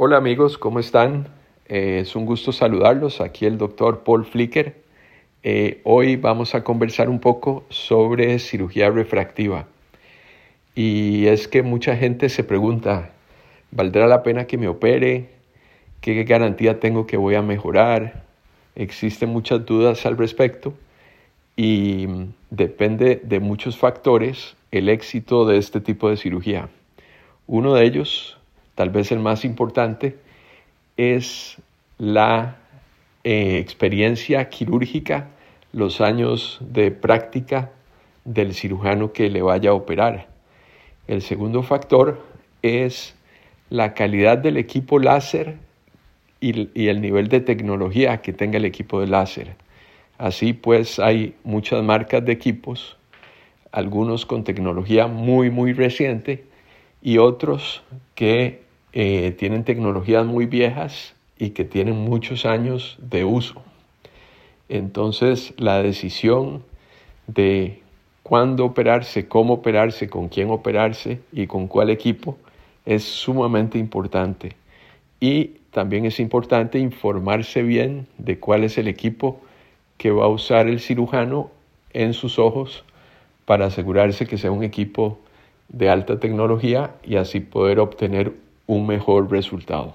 Hola amigos, ¿cómo están? Eh, es un gusto saludarlos. Aquí el doctor Paul Flicker. Eh, hoy vamos a conversar un poco sobre cirugía refractiva. Y es que mucha gente se pregunta, ¿valdrá la pena que me opere? ¿Qué garantía tengo que voy a mejorar? Existen muchas dudas al respecto y depende de muchos factores el éxito de este tipo de cirugía. Uno de ellos, tal vez el más importante, es la eh, experiencia quirúrgica, los años de práctica del cirujano que le vaya a operar. El segundo factor es la calidad del equipo láser y, y, el nivel de tecnología que tenga el equipo de láser. Así pues hay muchas marcas de equipos, algunos con tecnología muy muy reciente y otros que eh, tienen tecnologías muy viejas y que tienen muchos años de uso. Entonces la decisión de cuándo operarse, cómo operarse, con quién operarse y con cuál equipo es sumamente importante. Y también es importante informarse bien de cuál es el equipo que va a usar el cirujano en sus ojos para asegurarse que sea un equipo de alta tecnología y así poder obtener un mejor resultado.